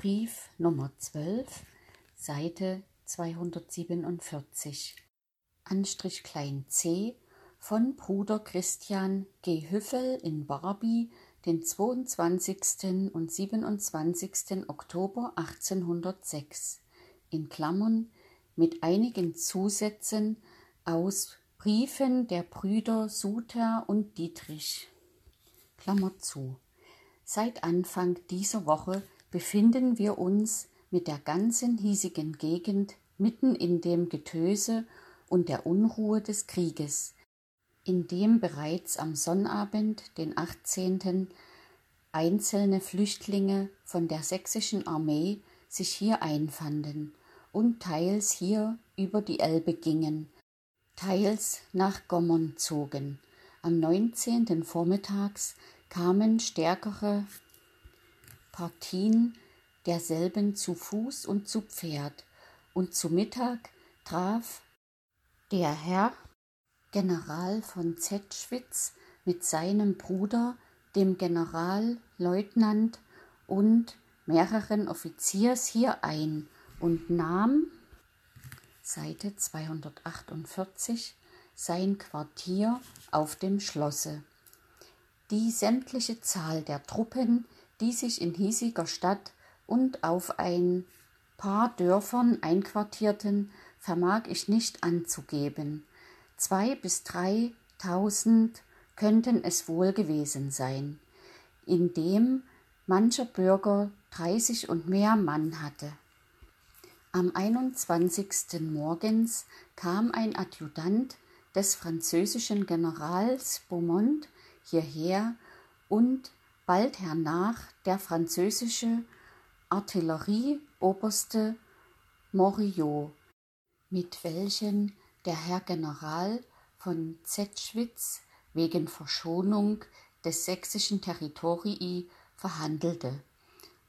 Brief Nummer 12, Seite 247. Anstrich klein c von Bruder Christian G. Hüffel in Barbie den 22. und 27. Oktober 1806 in Klammern mit einigen Zusätzen aus Briefen der Brüder Suter und Dietrich. Klammer zu. Seit Anfang dieser Woche befinden wir uns mit der ganzen hiesigen Gegend mitten in dem Getöse und der Unruhe des Krieges, in dem bereits am Sonnabend, den 18. einzelne Flüchtlinge von der sächsischen Armee sich hier einfanden und teils hier über die Elbe gingen, teils nach Gommern zogen. Am 19. vormittags kamen stärkere Partien derselben zu Fuß und zu Pferd, und zu Mittag traf der Herr General von Zetschwitz mit seinem Bruder, dem Generalleutnant und mehreren Offiziers hier ein und nahm Seite 248 sein Quartier auf dem Schlosse. Die sämtliche Zahl der Truppen die sich in hiesiger Stadt und auf ein paar Dörfern einquartierten, vermag ich nicht anzugeben. Zwei bis dreitausend könnten es wohl gewesen sein, indem mancher Bürger dreißig und mehr Mann hatte. Am 21. morgens kam ein Adjutant des französischen Generals Beaumont hierher und bald hernach der französische Artillerieoberste Moriot, mit welchem der Herr General von Zetschwitz wegen Verschonung des sächsischen Territorii verhandelte.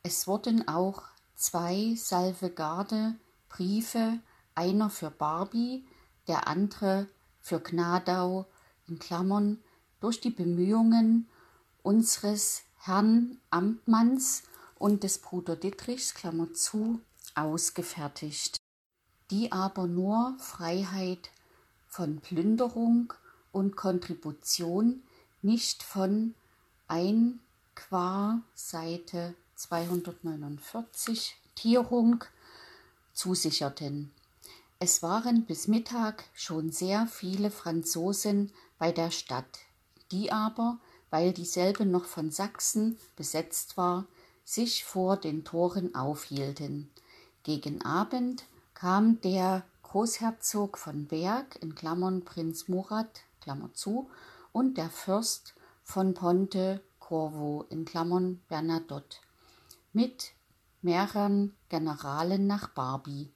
Es wurden auch zwei Salvegarde Briefe, einer für Barbie, der andere für Gnadau in Klammern, durch die Bemühungen unseres Herrn Amtmanns und des Bruder Dittrichs Klammer zu, ausgefertigt, die aber nur Freiheit von Plünderung und Kontribution, nicht von ein qua Seite 249 Tierung zusicherten. Es waren bis Mittag schon sehr viele Franzosen bei der Stadt, die aber weil dieselbe noch von Sachsen besetzt war, sich vor den Toren aufhielten. Gegen Abend kam der Großherzog von Berg in Klammern Prinz Murat zu und der Fürst von Ponte Corvo in Klammern Bernadotte mit mehreren Generalen nach Barbie.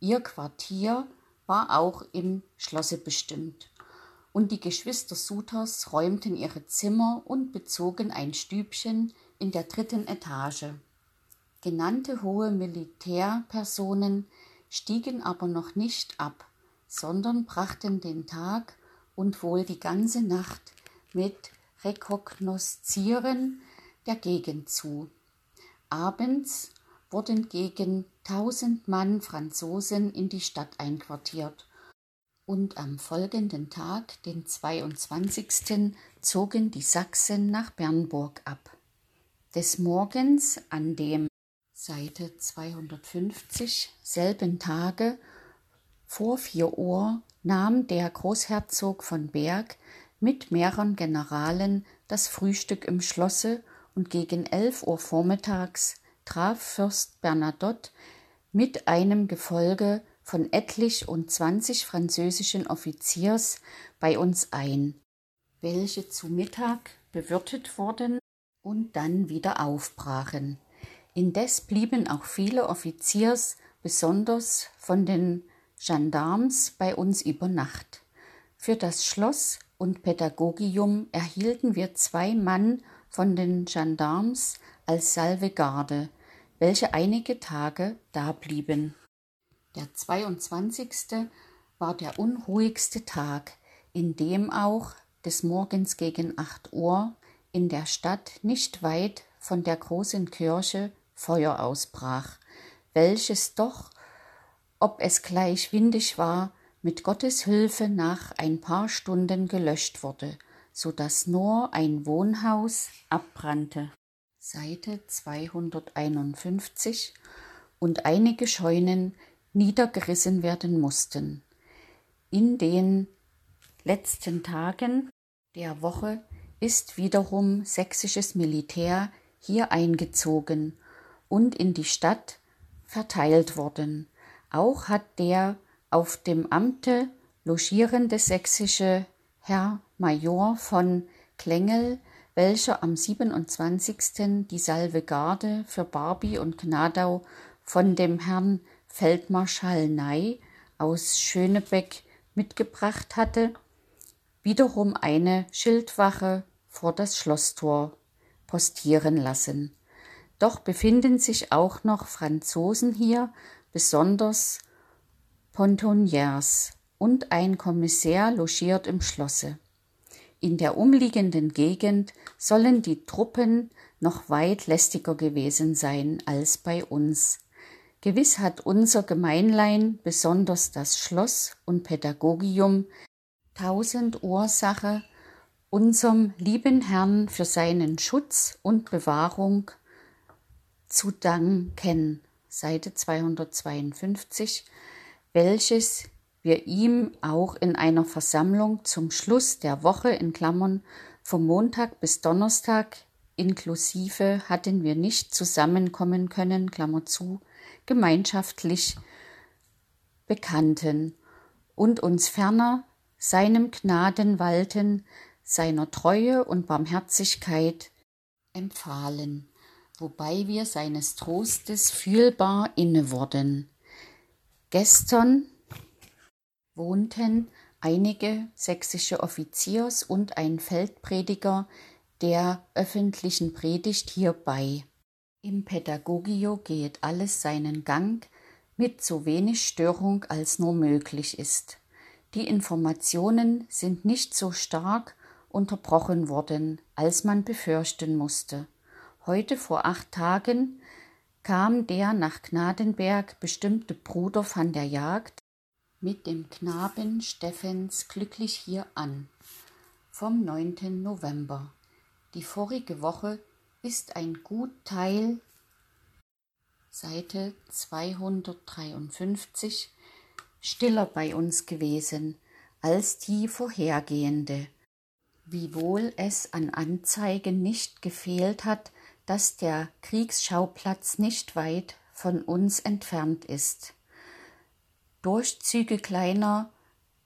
Ihr Quartier war auch im Schlosse bestimmt und die Geschwister Suthers räumten ihre Zimmer und bezogen ein Stübchen in der dritten Etage. Genannte hohe Militärpersonen stiegen aber noch nicht ab, sondern brachten den Tag und wohl die ganze Nacht mit Rekognoszieren der Gegend zu. Abends wurden gegen tausend Mann Franzosen in die Stadt einquartiert und am folgenden Tag, den 22., zogen die Sachsen nach Bernburg ab. Des Morgens an dem Seite 250 selben Tage vor vier Uhr nahm der Großherzog von Berg mit mehreren Generalen das Frühstück im Schlosse und gegen elf Uhr vormittags traf Fürst Bernadotte mit einem Gefolge von etlich und zwanzig französischen Offiziers bei uns ein, welche zu Mittag bewirtet wurden und dann wieder aufbrachen. Indes blieben auch viele Offiziers, besonders von den Gendarmes, bei uns über Nacht. Für das Schloss und Pädagogium erhielten wir zwei Mann von den Gendarmes als Salvegarde, welche einige Tage dablieben. Der 22. war der unruhigste Tag, in dem auch des Morgens gegen acht Uhr in der Stadt nicht weit von der großen Kirche Feuer ausbrach, welches doch, ob es gleich windig war, mit Gottes Hilfe nach ein paar Stunden gelöscht wurde, so dass nur ein Wohnhaus abbrannte. Seite 251 und einige Scheunen niedergerissen werden mussten. In den letzten Tagen der Woche ist wiederum sächsisches Militär hier eingezogen und in die Stadt verteilt worden. Auch hat der auf dem Amte logierende sächsische Herr Major von Klengel, welcher am 27. die Salvegarde für Barbie und Gnadau von dem Herrn Feldmarschall Ney aus Schönebeck mitgebracht hatte, wiederum eine Schildwache vor das Schlosstor postieren lassen. Doch befinden sich auch noch Franzosen hier, besonders Pontoniers, und ein Kommissär logiert im Schlosse. In der umliegenden Gegend sollen die Truppen noch weit lästiger gewesen sein als bei uns. Gewiss hat unser Gemeinlein, besonders das Schloss und Pädagogium, tausend Ursache, unserem lieben Herrn für seinen Schutz und Bewahrung zu danken. Seite 252, welches wir ihm auch in einer Versammlung zum Schluss der Woche in Klammern vom Montag bis Donnerstag inklusive hatten wir nicht zusammenkommen können, Klammer zu, gemeinschaftlich bekannten und uns ferner seinem Gnaden walten, seiner Treue und Barmherzigkeit empfahlen, wobei wir seines Trostes fühlbar inne wurden. Gestern wohnten einige sächsische Offiziers und ein Feldprediger der öffentlichen Predigt hierbei. Im Pädagogio geht alles seinen Gang mit so wenig Störung als nur möglich ist. Die Informationen sind nicht so stark unterbrochen worden, als man befürchten musste. Heute vor acht Tagen kam der nach Gnadenberg bestimmte Bruder van der Jagd mit dem Knaben Steffens glücklich hier an. Vom 9. November. Die vorige Woche ist ein gut Teil Seite 253 stiller bei uns gewesen als die vorhergehende, wiewohl es an Anzeigen nicht gefehlt hat, dass der Kriegsschauplatz nicht weit von uns entfernt ist. Durchzüge kleiner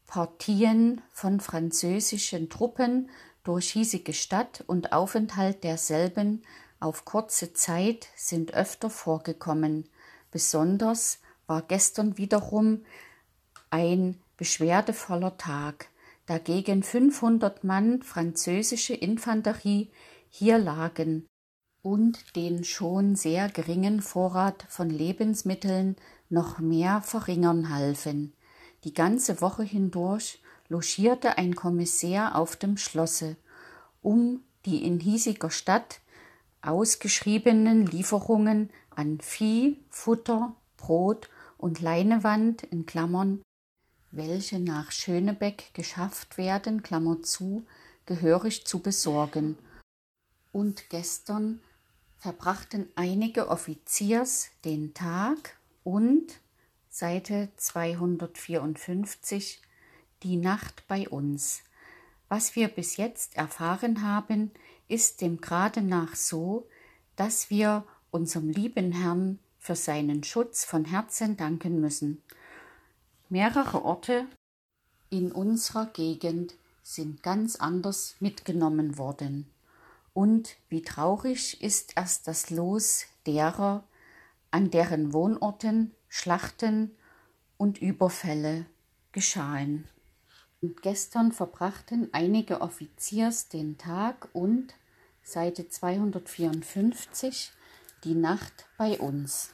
Partien von französischen Truppen durch hiesige Stadt und Aufenthalt derselben auf kurze Zeit sind öfter vorgekommen. Besonders war gestern wiederum ein beschwerdevoller Tag, da gegen 500 Mann französische Infanterie hier lagen und den schon sehr geringen Vorrat von Lebensmitteln noch mehr verringern halfen. Die ganze Woche hindurch logierte ein Kommissär auf dem Schlosse, um die in hiesiger Stadt ausgeschriebenen Lieferungen an Vieh, Futter, Brot und Leinewand in Klammern, welche nach Schönebeck geschafft werden, Klammer zu, gehörig zu besorgen. Und gestern verbrachten einige Offiziers den Tag und Seite 254 die Nacht bei uns. Was wir bis jetzt erfahren haben, ist dem Grade nach so, dass wir unserem lieben Herrn für seinen Schutz von Herzen danken müssen. Mehrere Orte in unserer Gegend sind ganz anders mitgenommen worden. Und wie traurig ist erst das Los derer, an deren Wohnorten Schlachten und Überfälle geschahen. Und gestern verbrachten einige Offiziers den Tag und Seite 254 die Nacht bei uns.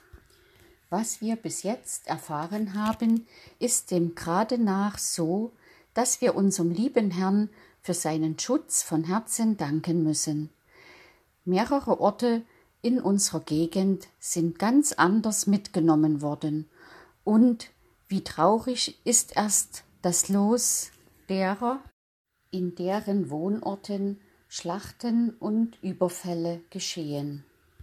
Was wir bis jetzt erfahren haben, ist dem gerade nach so, dass wir unserem lieben Herrn für seinen Schutz von Herzen danken müssen. Mehrere Orte in unserer Gegend sind ganz anders mitgenommen worden. Und wie traurig ist erst das Los derer, in deren Wohnorten Schlachten und Überfälle geschehen.